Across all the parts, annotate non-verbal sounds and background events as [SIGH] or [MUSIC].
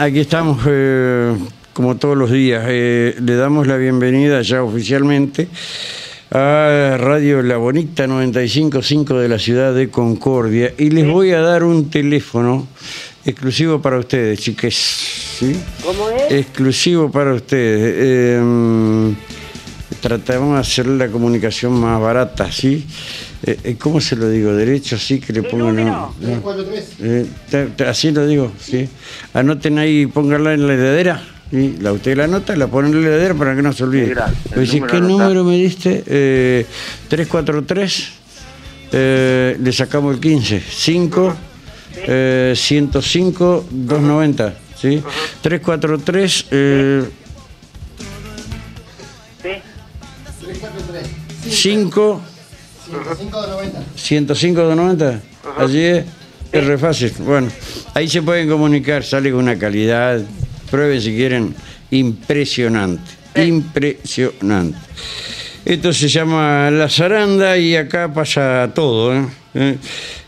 aquí estamos eh, como todos los días. Eh, le damos la bienvenida ya oficialmente a Radio La Bonita 955 de la ciudad de Concordia y les voy a dar un teléfono exclusivo para ustedes, chiques. ¿sí? ¿Cómo es? Exclusivo para ustedes. Eh, tratamos de hacer la comunicación más barata, ¿sí? Eh, eh, ¿Cómo se lo digo? ¿Derecho? Sí, que le ¿Qué pongan... número? Eh, te- te- así lo digo, sí. Anoten ahí, pónganla en la heladera. ¿sí? La, usted la anota, la pone en la heladera para que no se olvide. Pues ¿qué número me diste? Eh, 343, eh, le sacamos el 15. 5, eh, 105, 290. ¿sí? 343, eh, Sí. 5, 105 de 90. Allí es, es re fácil. Bueno, ahí se pueden comunicar, sale con una calidad, prueben si quieren, impresionante. Impresionante. Esto se llama La Zaranda y acá pasa todo. ¿eh?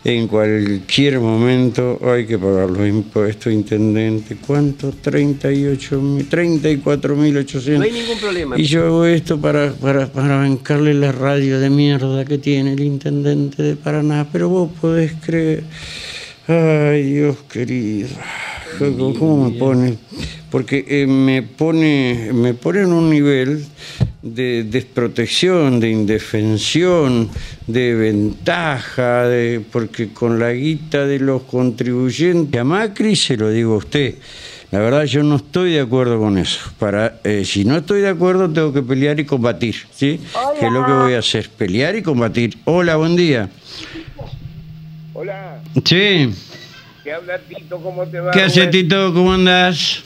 En cualquier momento hay que pagar los impuestos, intendente. ¿Cuánto? 38 mil, 34 mil 800. No hay ningún problema. Y yo hago esto para, para, para bancarle la radio de mierda que tiene el intendente de Paraná, pero vos podés creer. Ay, Dios querido. ¿Cómo, cómo me pone? Porque eh, me pone me pone en un nivel de desprotección, de indefensión, de ventaja, de, porque con la guita de los contribuyentes a Macri se lo digo a usted. La verdad yo no estoy de acuerdo con eso. Para, eh, si no estoy de acuerdo tengo que pelear y combatir, ¿sí? Que es lo que voy a hacer, pelear y combatir. Hola, buen día. Hola, Sí, te habla Tito, ¿cómo te va? ¿qué hace? Tito? ¿Cómo andás?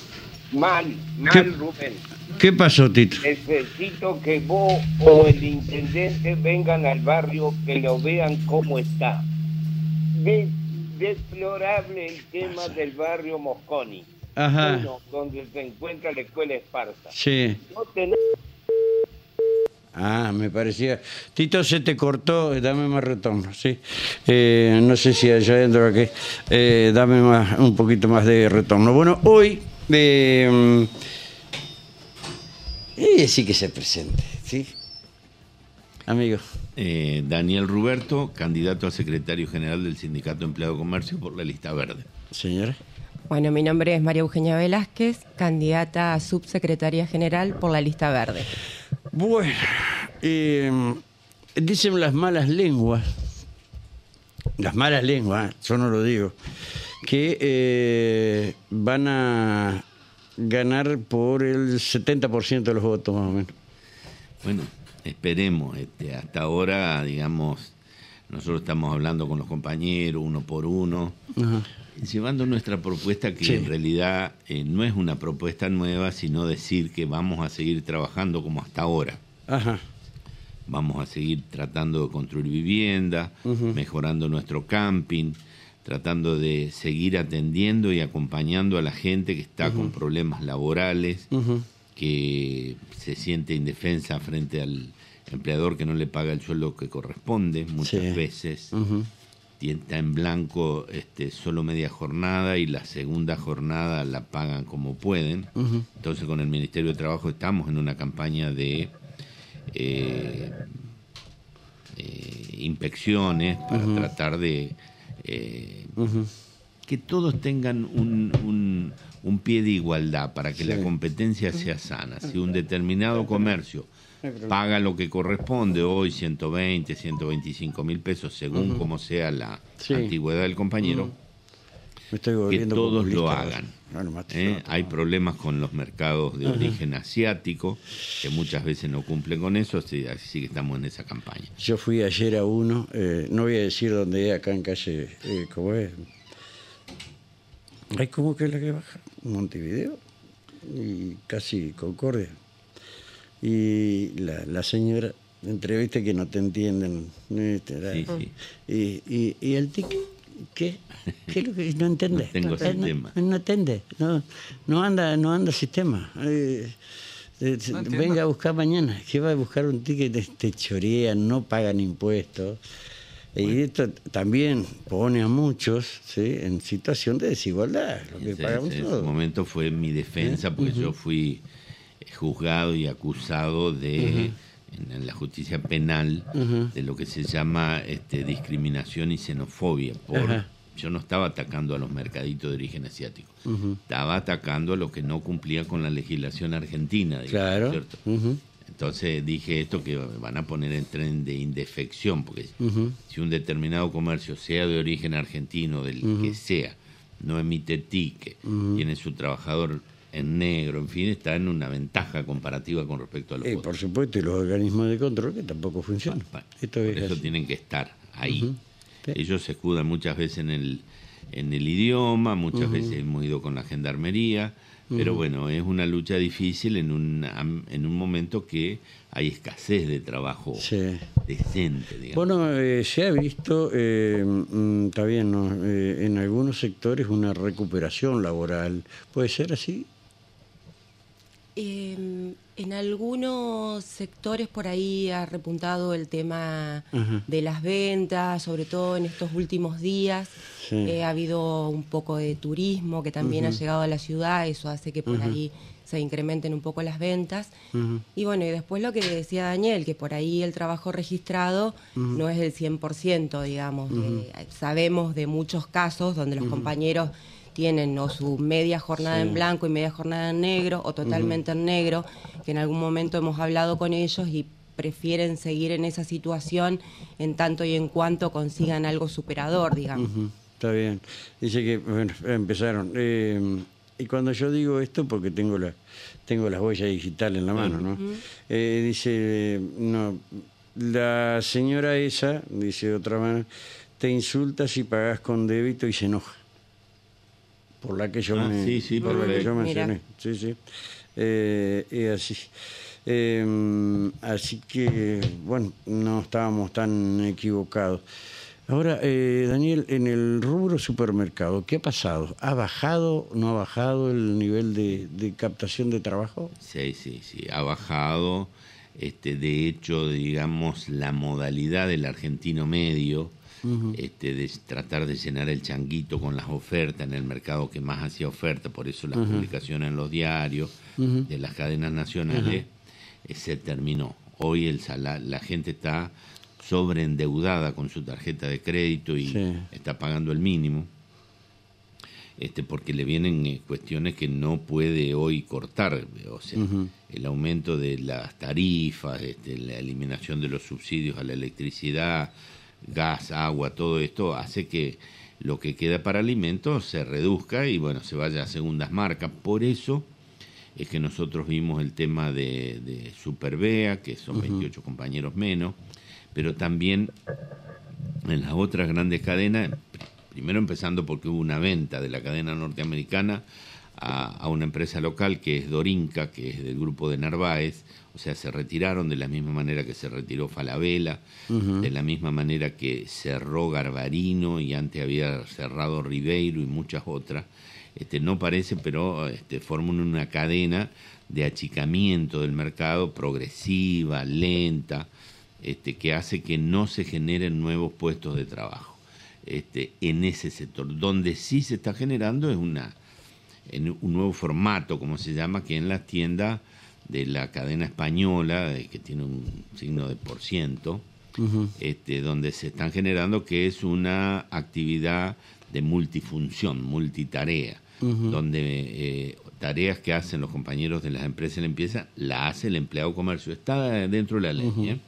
Mal, mal, ¿Qué? Rubén. ¿Qué pasó, Tito? Necesito que vos o el intendente vengan al barrio que lo vean cómo está. De- deplorable el tema del barrio Mosconi. Ajá, Uno, donde se encuentra la escuela Esparta. sí. No tenés Ah, me parecía. Tito, se te cortó, dame más retorno, sí. Eh, no sé si allá adentro aquí. Eh, dame más, un poquito más de retorno. Bueno, hoy. Eh, y sí que se presente, ¿sí? Amigo. Eh, Daniel Ruberto, candidato a secretario general del Sindicato Empleado de Comercio por la lista verde. Señora. Bueno, mi nombre es María Eugenia Velázquez, candidata a subsecretaria general por la lista verde. Bueno, eh, dicen las malas lenguas, las malas lenguas, yo no lo digo, que eh, van a ganar por el 70% de los votos más o menos. Bueno, esperemos. Este, hasta ahora, digamos, nosotros estamos hablando con los compañeros uno por uno, Ajá. llevando nuestra propuesta que Sí. en realidad eh, no es una propuesta nueva, sino decir que vamos a seguir trabajando como hasta ahora. Ajá. Vamos a seguir tratando de construir vivienda, mejorando nuestro camping, tratando de seguir atendiendo y acompañando a la gente que está con problemas laborales, que se siente indefensa frente al empleador que no le paga el sueldo que corresponde muchas Sí. veces. Ujú. y está en blanco este, solo media jornada y la segunda jornada la pagan como pueden. Entonces con el Ministerio de Trabajo estamos en una campaña de eh, eh, inspecciones para tratar de eh, que todos tengan un, un- un pie de igualdad para que la competencia sea sana. Si un determinado comercio paga lo que corresponde hoy, 120, 125 mil pesos, según como sea la Sí. antigüedad del compañero, Me estoy que todos lo populista. hagan. No, no, mate, ¿eh? no, no. Hay problemas con los mercados de origen asiático, que muchas veces no cumplen con eso, así, así que estamos en esa campaña. Yo fui ayer a uno, eh, no voy a decir dónde es, acá en calle, eh, ¿cómo es? Hay como que es la que baja, Montevideo y casi Concordia. Y la, la señora, entrevista que no te entienden. Y, y, y el tic, ¿qué? ¿Qué es lo que no entendés? No tengo Eh, sistema. No, no entiende, no, no anda, no anda sistema. Eh, eh, venga a buscar mañana, que va a buscar un ticket, te, te chorean, no pagan impuestos. Y esto también pone a muchos ¿sí? en situación de desigualdad. Lo que Ese- pagamos ese momento fue mi defensa porque yo fui eh, juzgado y acusado de en, en la justicia penal de lo que se llama este, discriminación y xenofobia por yo no estaba atacando a los mercaditos de origen asiático. Estaba atacando a los que no cumplían con la legislación argentina digamos, Claro. ¿cierto? Ujú. Entonces dije esto que van a poner en tren de indefección, porque si un determinado comercio, sea de origen argentino, del que sea, no emite ticket, tiene su trabajador en negro, en fin, está en una ventaja comparativa con respecto a los otros. por supuesto, y los organismos de control que tampoco funcionan. Esto por es eso así. tienen que estar ahí. Sí. Ellos se escudan muchas veces en el, en el idioma, muchas veces hemos ido con la gendarmería, pero bueno, es una lucha difícil en un, en un momento que hay escasez de trabajo Sí. decente, digamos. Bueno, eh, se ha visto, eh, mm, ¿no? Eh, en algunos sectores una recuperación laboral. ¿Puede ser así? Eh, en algunos sectores por ahí ha repuntado el tema de las ventas, sobre todo en estos últimos días. Sí. Eh, ha habido un poco de turismo que también ha llegado a la ciudad, eso hace que por ahí se incrementen un poco las ventas. Y bueno, y después lo que decía Daniel, que por ahí el trabajo registrado no es del 100%, digamos. Eh, sabemos de muchos casos donde los compañeros tienen o su media jornada en blanco y media jornada en negro o totalmente en negro, que en algún momento hemos hablado con ellos y prefieren seguir en esa situación en tanto y en cuanto consigan algo superador, digamos. Está bien. Dice que bueno, empezaron. eh, y cuando yo digo esto, porque tengo la tengo las huellas digitales en la mano, ¿no? Eh, dice, no, la señora esa, dice de otra manera, te insulta si pagas con débito y se enoja. Por la que yo, Ah, me- sí, sí, por la que yo mencioné. Sí, sí. Eh, así. Eh, así que, bueno, no estábamos tan equivocados. Ahora, eh, Daniel, en el rubro supermercado, ¿qué ha pasado? ¿Ha bajado, no ha bajado el nivel de, de captación de trabajo? Sí, sí, sí, ha bajado. Este, de hecho, digamos, la modalidad del argentino medio, este, de tratar de llenar el changuito con las ofertas en el mercado que más hacía oferta, por eso las publicaciones en los diarios de las cadenas nacionales, eh, se terminó. Hoy el sala- la gente está sobreendeudada con su tarjeta de crédito y Sí. está pagando el mínimo este porque le vienen eh, cuestiones que no puede hoy cortar, o sea, el aumento de las tarifas, este, la eliminación de los subsidios a la electricidad, gas, agua, todo esto hace que lo que queda para alimentos se reduzca y bueno, se vaya a segundas marcas. Por eso es que nosotros vimos el tema de, de Superbea, que son 28 compañeros menos, pero también en las otras grandes cadenas, pr- primero empezando porque hubo una venta de la cadena norteamericana a, a una empresa local que es Dorinca, que es del grupo de Narváez, o sea, se retiraron de la misma manera que se retiró Falabella, de la misma manera que cerró Garbarino y antes había cerrado Ribeiro y muchas otras. Este, no parece, pero este, forman una cadena de achicamiento del mercado progresiva, lenta, este, que hace que no se generen nuevos puestos de trabajo este, en ese sector. Donde sí se está generando es una, en un nuevo formato, como se llama, que en las tiendas de la cadena española, que tiene un signo de por ciento, este, donde se están generando que es una actividad de multifunción, multitarea, donde eh, tareas que hacen los compañeros de las empresas de limpieza la hace el empleado comercio. Está dentro de la ley. ¿eh?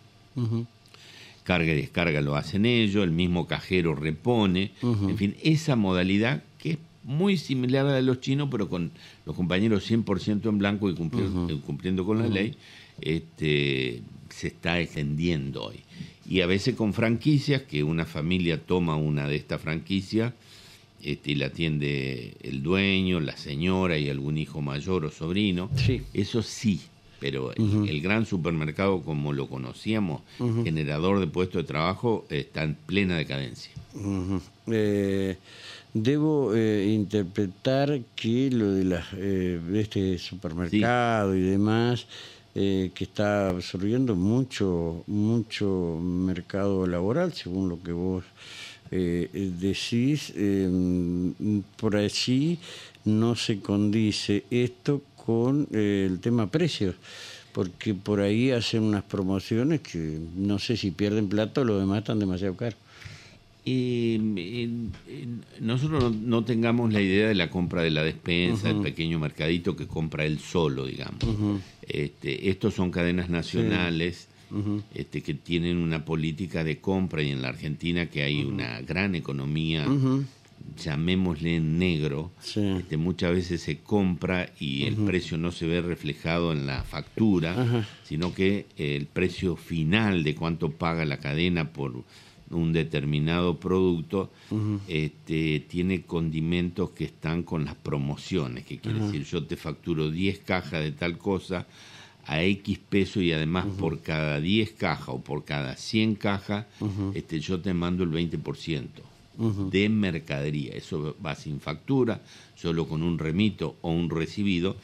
carga y descarga lo hacen ellos, el mismo cajero repone, en fin, esa modalidad muy similar a la de los chinos, pero con los compañeros 100% en blanco y cumplir- eh, cumpliendo con la ley, este, se está extendiendo hoy. Y a veces con franquicias, que una familia toma una de estas franquicias este, y la atiende el dueño, la señora y algún hijo mayor o sobrino, Sí. eso sí, pero el, el gran supermercado como lo conocíamos, generador de puestos de trabajo, está en plena decadencia. Eh, debo eh, interpretar que lo de, las, eh, este supermercado y demás eh, que está absorbiendo mucho, mucho mercado laboral, según lo que vos eh, decís. Em, por allí no se condice esto con el tema precios porque por ahí hacen unas promociones que no sé si pierden plata o lo demás están demasiado caros. Y nosotros no, tengamos la idea de la compra de la despensa, el pequeño mercadito que compra él solo, digamos. este, estos son cadenas nacionales este, que tienen una política de compra y en la Argentina que hay una gran economía llamémosle en negro, este, muchas veces se compra y el precio no se ve reflejado en la factura, sino que el precio final de cuánto paga la cadena por un determinado producto este, tiene condimentos que están con las promociones, que quiere decir yo te facturo 10 cajas de tal cosa a X peso y además por cada 10 cajas o por cada 100 cajas este, yo te mando el 20% de mercadería. Eso va sin factura, solo con un remito o un recibido,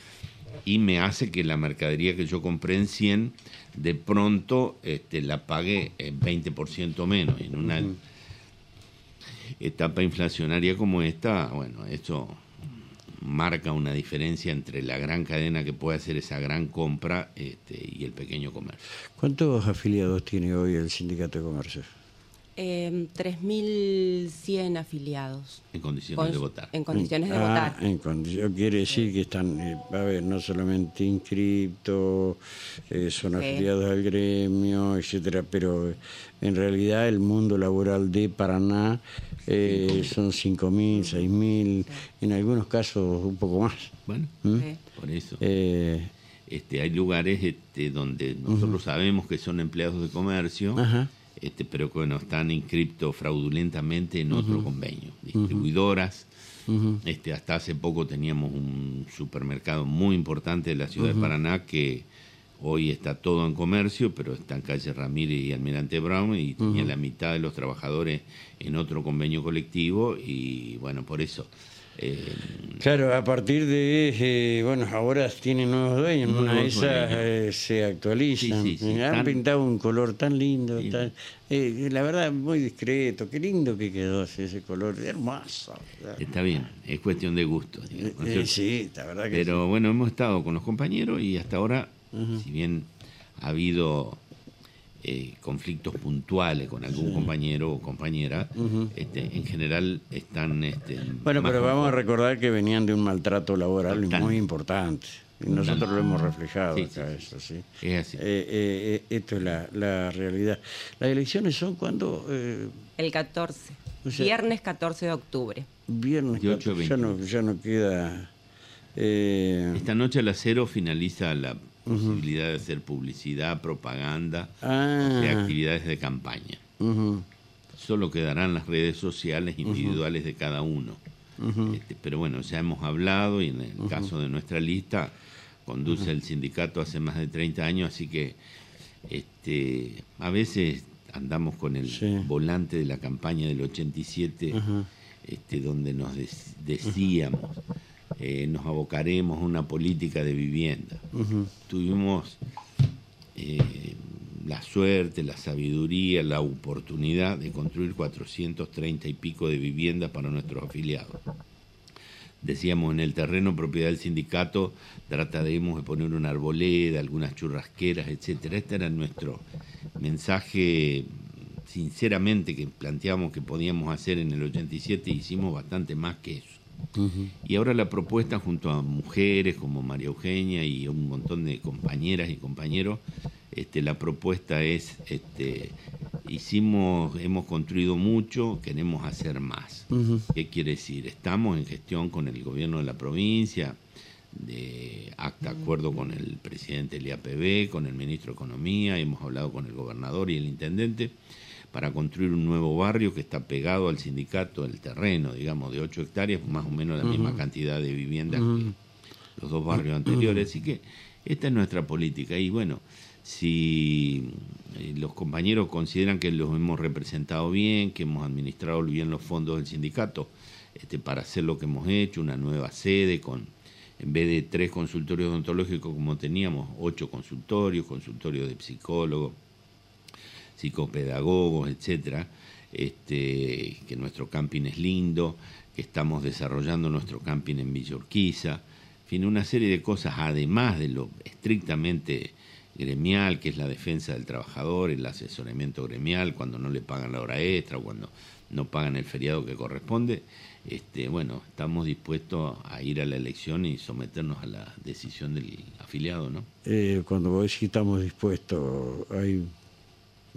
y me hace que la mercadería que yo compré en 100, de pronto este, la pague 20% menos. En una etapa inflacionaria como esta, bueno, eso marca una diferencia entre la gran cadena que puede hacer esa gran compra este, y el pequeño comercio. ¿Cuántos afiliados tiene hoy el Sindicato de Comercio? Eh, 3.100 afiliados. En condiciones de votar. En condiciones de ah, votar. En condición, quiere decir que están, eh, a ver, no solamente inscritos, eh, son afiliados al gremio, etcétera, pero en realidad el mundo laboral de Paraná eh, son 5.000, 6.000, en algunos casos un poco más. Bueno, ¿Mm? por eso. Eh, este, hay lugares este, donde nosotros sabemos que son empleados de comercio. Ajá este, pero que bueno, están inscriptos fraudulentamente en otro convenio. Distribuidoras, este, hasta hace poco teníamos un supermercado muy importante de la ciudad de Paraná que hoy está todo en comercio, pero está en calle Ramírez y Almirante Brown y tenía la mitad de los trabajadores en otro convenio colectivo y bueno, por eso eh, claro, a partir de, eh, bueno, ahora tienen nuevos dueños, una de esas eh, se actualizan. Han pintado un color tan lindo, la verdad muy discreto, qué lindo que quedó ese color, hermoso. Está bien, es cuestión de gusto. sí, la verdad que Pero bueno, hemos estado con los compañeros y hasta ahora, si bien ha habido eh, conflictos puntuales con algún compañero o compañera, este, en general están... Este, bueno, pero vamos a recordar que venían de un maltrato laboral muy importante. Y nosotros lo hemos reflejado acá, eso, ¿sí? Es así. Eh, eh, esto es la, la, realidad. ¿Las elecciones son cuando...? El 14. viernes 14 de octubre. Viernes 14, ya no, ya no queda... Esta noche a las cero finaliza la posibilidad de hacer publicidad, propaganda, ah. actividades de campaña. Solo quedarán las redes sociales individuales de cada uno. Este, pero bueno, ya hemos hablado y en el caso de nuestra lista conduce el sindicato hace más de 30 años, así que este, a veces andamos con el volante de la campaña del 87, este, donde nos decíamos eh, nos abocaremos a una política de vivienda. Tuvimos eh, la suerte, la sabiduría, la oportunidad de construir 430 y pico de viviendas para nuestros afiliados. Decíamos, en el terreno propiedad del sindicato trataremos de poner una arboleda, algunas churrasqueras, etcétera. Este era nuestro mensaje sinceramente que planteamos que podíamos hacer en el 87 y hicimos bastante más que eso. Y ahora la propuesta junto a mujeres como María Eugenia y un montón de compañeras y compañeros, este, la propuesta es, este, hicimos, hemos construido mucho, queremos hacer más. ¿Qué quiere decir? Estamos en gestión con el gobierno de la provincia, de acta acuerdo con el presidente del IAPB, con el ministro de Economía, hemos hablado con el gobernador y el intendente para construir un nuevo barrio que está pegado al sindicato, el terreno, digamos, de 8 hectáreas, más o menos la misma cantidad de viviendas que los dos barrios anteriores. Así que esta es nuestra política. Y bueno, si eh, los compañeros consideran que los hemos representado bien, que hemos administrado bien los fondos del sindicato este, para hacer lo que hemos hecho, una nueva sede con en vez de tres consultorios odontológicos como teníamos, ocho consultorios, consultorios de psicólogos, psicopedagogos, etcétera, este, que nuestro camping es lindo, que estamos desarrollando nuestro camping en Villorquiza, en fin, una serie de cosas, además de lo estrictamente gremial, que es la defensa del trabajador, el asesoramiento gremial, cuando no le pagan la hora extra, cuando no pagan el feriado que corresponde, este, bueno, estamos dispuestos a ir a la elección y someternos a la decisión del afiliado, ¿no? Eh, cuando vos decís estamos dispuestos, ¿hay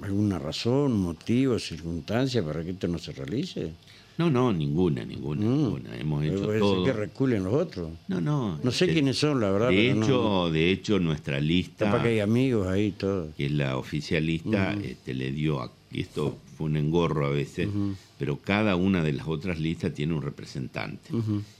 alguna razón, motivo, circunstancia para que esto no se realice? No, no, ninguna, ninguna, mm. ninguna. Hemos hecho todo. que reculen los otros? No, no. No sé este, quiénes son, la verdad. De hecho, de hecho, nuestra lista. Para que hay amigos ahí, todo. Que es la oficialista, este, le dio. y esto fue un engorro a veces, pero cada una de las otras listas tiene un representante.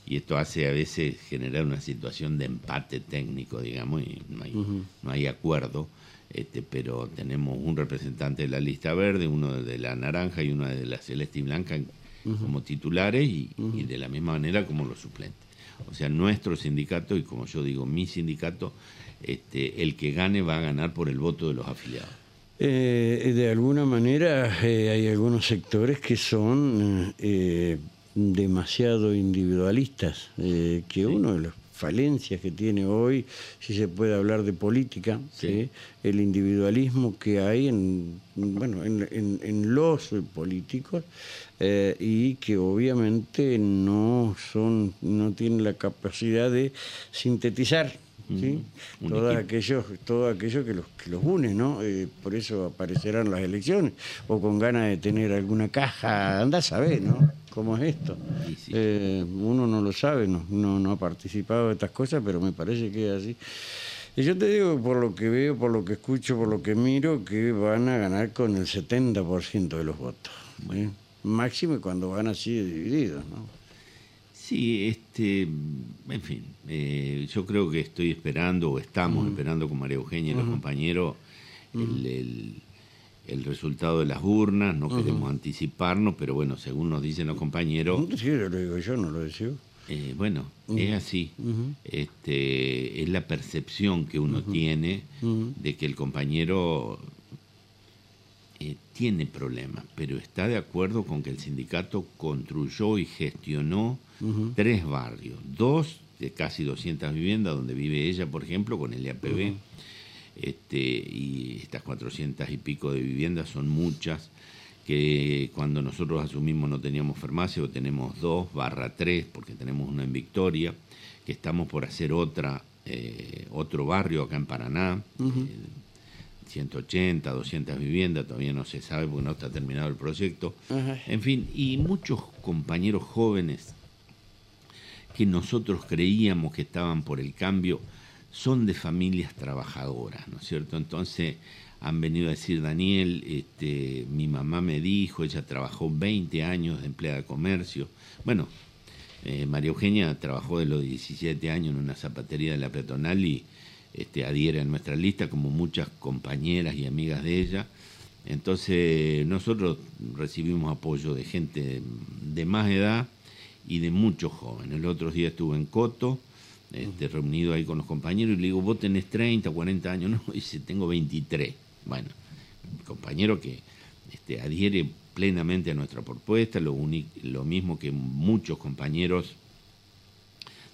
Y esto hace a veces generar una situación de empate técnico, digamos, y no hay, no hay acuerdo. Este, pero tenemos un representante de la lista verde, uno de la naranja y uno de la celeste y blanca como titulares y, de la misma manera como los suplentes. O sea, nuestro sindicato, y como yo digo, mi sindicato, este, el que gane va a ganar por el voto de los afiliados. Eh, de alguna manera eh, hay algunos sectores que son eh, demasiado individualistas, que uno de los falencias que tiene hoy, si se puede hablar de política, el individualismo que hay en, bueno, en, los políticos eh, y que obviamente no, son, no tienen la capacidad de sintetizar ¿sí? todo, aquello, todo aquello que los, que los une, ¿no? Eh, por eso aparecerán las elecciones, o con ganas de tener alguna caja, anda a saber, ¿no? ¿Cómo es esto? Eh, uno no lo sabe, no, no, ha participado de estas cosas, pero me parece que es así. Y yo te digo, por lo que veo, por lo que escucho, por lo que miro, que van a ganar con el 70% de los votos. ¿eh? Máximo cuando van así divididos, ¿no? Sí, este, en fin, eh, yo creo que estoy esperando, o estamos esperando con María Eugenia y los compañeros, el, el, resultado de las urnas, no queremos anticiparnos, pero bueno, según nos dicen los compañeros... Sí, lo digo yo, no lo decía. Eh, bueno, es así. este, es la percepción que uno tiene de que el compañero eh, tiene problemas, pero está de acuerdo con que el sindicato construyó y gestionó tres barrios, dos de casi 200 viviendas, donde vive ella, por ejemplo, con el IAPB, este, y estas 400 y pico de viviendas son muchas, que cuando nosotros asumimos no teníamos farmacia, o tenemos dos barra tres, porque tenemos una en Victoria, que estamos por hacer otra, eh, otro barrio acá en Paraná, 180, 200 viviendas, todavía no se sabe porque no está terminado el proyecto. En fin, y muchos compañeros jóvenes que nosotros creíamos que estaban por el cambio, son de familias trabajadoras, ¿no es cierto? Entonces han venido a decir, Daniel, este, mi mamá me dijo, ella trabajó 20 años de empleada de comercio. Bueno, eh, María Eugenia trabajó de los 17 años en una zapatería de la peatonal y este, adhiere a nuestra lista, como muchas compañeras y amigas de ella. Entonces nosotros recibimos apoyo de gente de más edad y de muchos jóvenes. El otro día estuve en Coto, este, reunido ahí con los compañeros, y le digo, vos tenés 30, 40 años, [LAUGHS] no, dice, tengo 23. Bueno, compañero que este, adhiere plenamente a nuestra propuesta, lo, mismo que muchos compañeros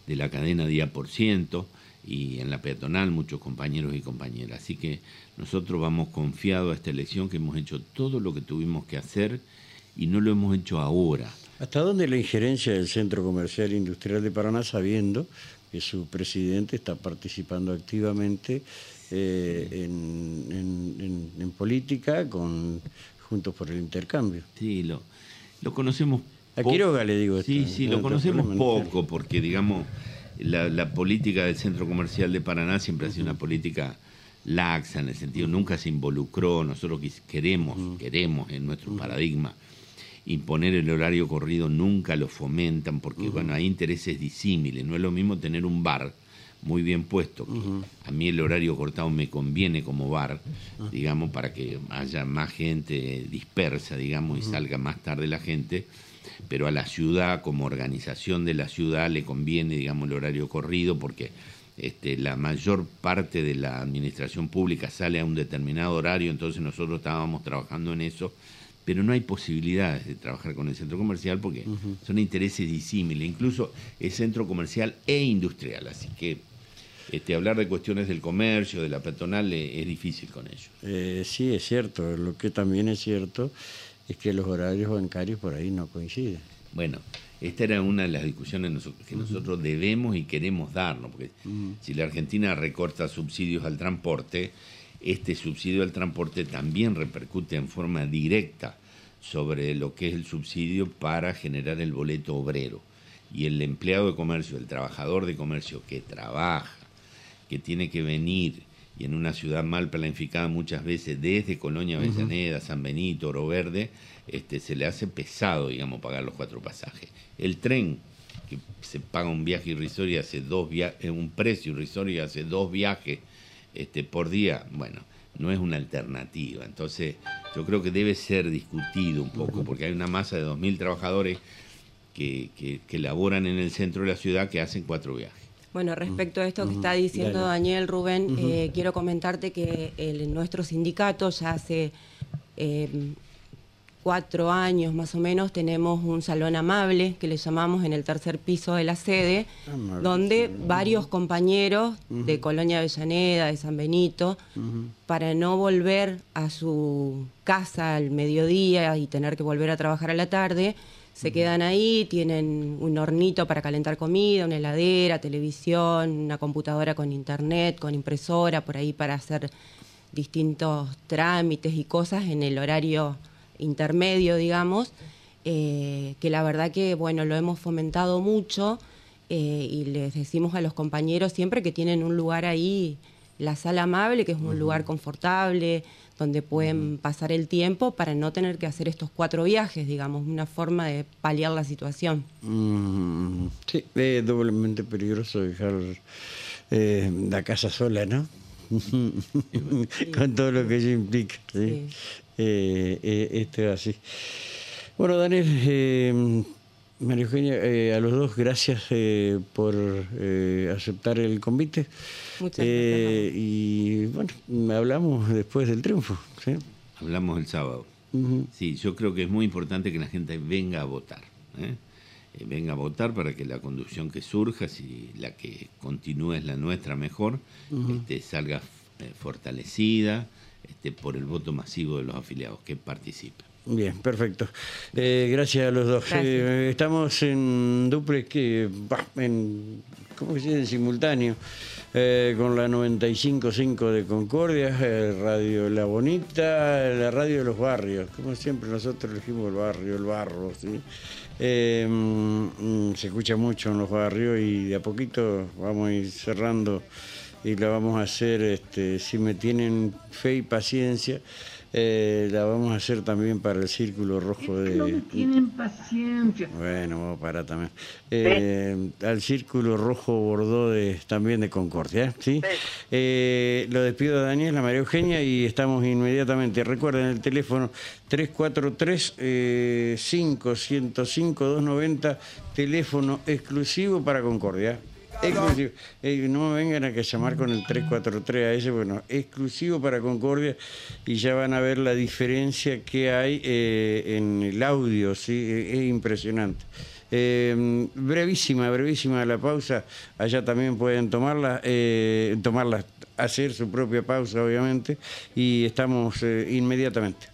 de la cadena Día por Ciento y en la peatonal muchos compañeros y compañeras. Así que nosotros vamos confiados a esta elección que hemos hecho todo lo que tuvimos que hacer y no lo hemos hecho ahora. ¿Hasta dónde la injerencia del Centro Comercial Industrial de Paraná, sabiendo que su presidente está participando activamente eh, en, política con Juntos por el Intercambio? Sí, lo, lo conocemos. A Quiroga le digo. Sí, sí, lo conocemos poco, porque digamos, la, la política del Centro Comercial de Paraná siempre ha sido una política laxa, en el sentido, nunca se involucró, nosotros queremos, queremos en nuestro paradigma imponer el horario corrido nunca lo fomentan porque bueno hay intereses disímiles. No es lo mismo tener un bar muy bien puesto a mí el horario cortado me conviene como bar digamos para que haya más gente dispersa digamos y salga más tarde la gente pero a la ciudad, como organización de la ciudad, le conviene, digamos, el horario corrido porque este, la mayor parte de la administración pública sale a un determinado horario, entonces nosotros estábamos trabajando en eso, pero no hay posibilidades de trabajar con el centro comercial porque son intereses disímiles, incluso es centro comercial e industrial, así que este, hablar de cuestiones del comercio, de la peatonal, eh, es difícil con ellos. Eh, sí, es cierto. Lo que también es cierto es que los horarios bancarios por ahí no coinciden. Bueno, esta era una de las discusiones que nosotros debemos y queremos darnos, porque si la Argentina recorta subsidios al transporte, este subsidio al transporte también repercute en forma directa sobre lo que es el subsidio para generar el boleto obrero. Y el empleado de comercio, el trabajador de comercio que trabaja, que tiene que venir y en una ciudad mal planificada muchas veces desde Colonia Avellaneda, San Benito, Oro Verde, este, se le hace pesado, digamos, pagar los cuatro pasajes. El tren, que se paga un viaje irrisorio y hace dos viajes, un precio irrisorio y hace dos viajes este, por día, bueno, no es una alternativa. Entonces, yo creo que debe ser discutido un poco, porque hay una masa de 2.000 trabajadores que, que, que laboran en el centro de la ciudad que hacen cuatro viajes. Bueno, respecto a esto que está diciendo Daniel Rubén, eh, quiero comentarte que el, nuestro sindicato ya hace eh, cuatro años más o menos tenemos un salón amable que le llamamos en el tercer piso de la sede, donde varios compañeros de Colonia Avellaneda, de San Benito, para no volver a su casa al mediodía y tener que volver a trabajar a la tarde, se quedan ahí, tienen un hornito para calentar comida, una heladera, televisión, una computadora con internet, con impresora, por ahí para hacer distintos trámites y cosas en el horario intermedio, digamos, eh, que la verdad que, bueno, lo hemos fomentado mucho eh, y les decimos a los compañeros siempre que tienen un lugar ahí, la sala amable, que es un lugar confortable, donde pueden pasar el tiempo para no tener que hacer estos cuatro viajes, digamos, una forma de paliar la situación. Mm, sí, es doblemente peligroso dejar eh, la casa sola, ¿no? [LAUGHS] [LAUGHS] Con todo lo que ello implica. ¿sí? Eh, esto es así. Bueno, Daniel, María Eugenia, a los dos gracias por aceptar el convite. Muchas eh, y bueno, hablamos después del triunfo. ¿sí? Hablamos el sábado. Sí, yo creo que es muy importante que la gente venga a votar. ¿eh? Eh, venga a votar para que la conducción que surja, si la que continúa es la nuestra mejor, este, salga fortalecida este, por el voto masivo de los afiliados que participen. Bien, perfecto. gracias a los dos. estamos en duplex, que, en, ¿cómo se dice? En simultáneo. Eh, con la 95.5 de Concordia, eh, Radio La Bonita, la radio de los barrios, como siempre nosotros elegimos el barrio, el barro, ¿sí? Eh, mm, se escucha mucho en los barrios y de a poquito vamos a ir cerrando y la vamos a hacer, este, si me tienen fe y paciencia, eh, la vamos a hacer también para el Círculo Rojo de... No tienen paciencia. Bueno, vamos para también. Eh, al Círculo Rojo Bordó de, también de Concordia, ¿sí? Eh, lo despido a Daniel, a María Eugenia y estamos inmediatamente. Recuerden el teléfono 343-5105-290, teléfono exclusivo para Concordia. Exclusivo. no me vengan a que llamar con el 343 a ese, bueno, exclusivo para Concordia y ya van a ver la diferencia que hay eh, en el audio, ¿sí? es impresionante. Eh, brevísima, brevísima la pausa, allá también pueden tomarla, eh, tomarla, hacer su propia pausa obviamente y estamos inmediatamente.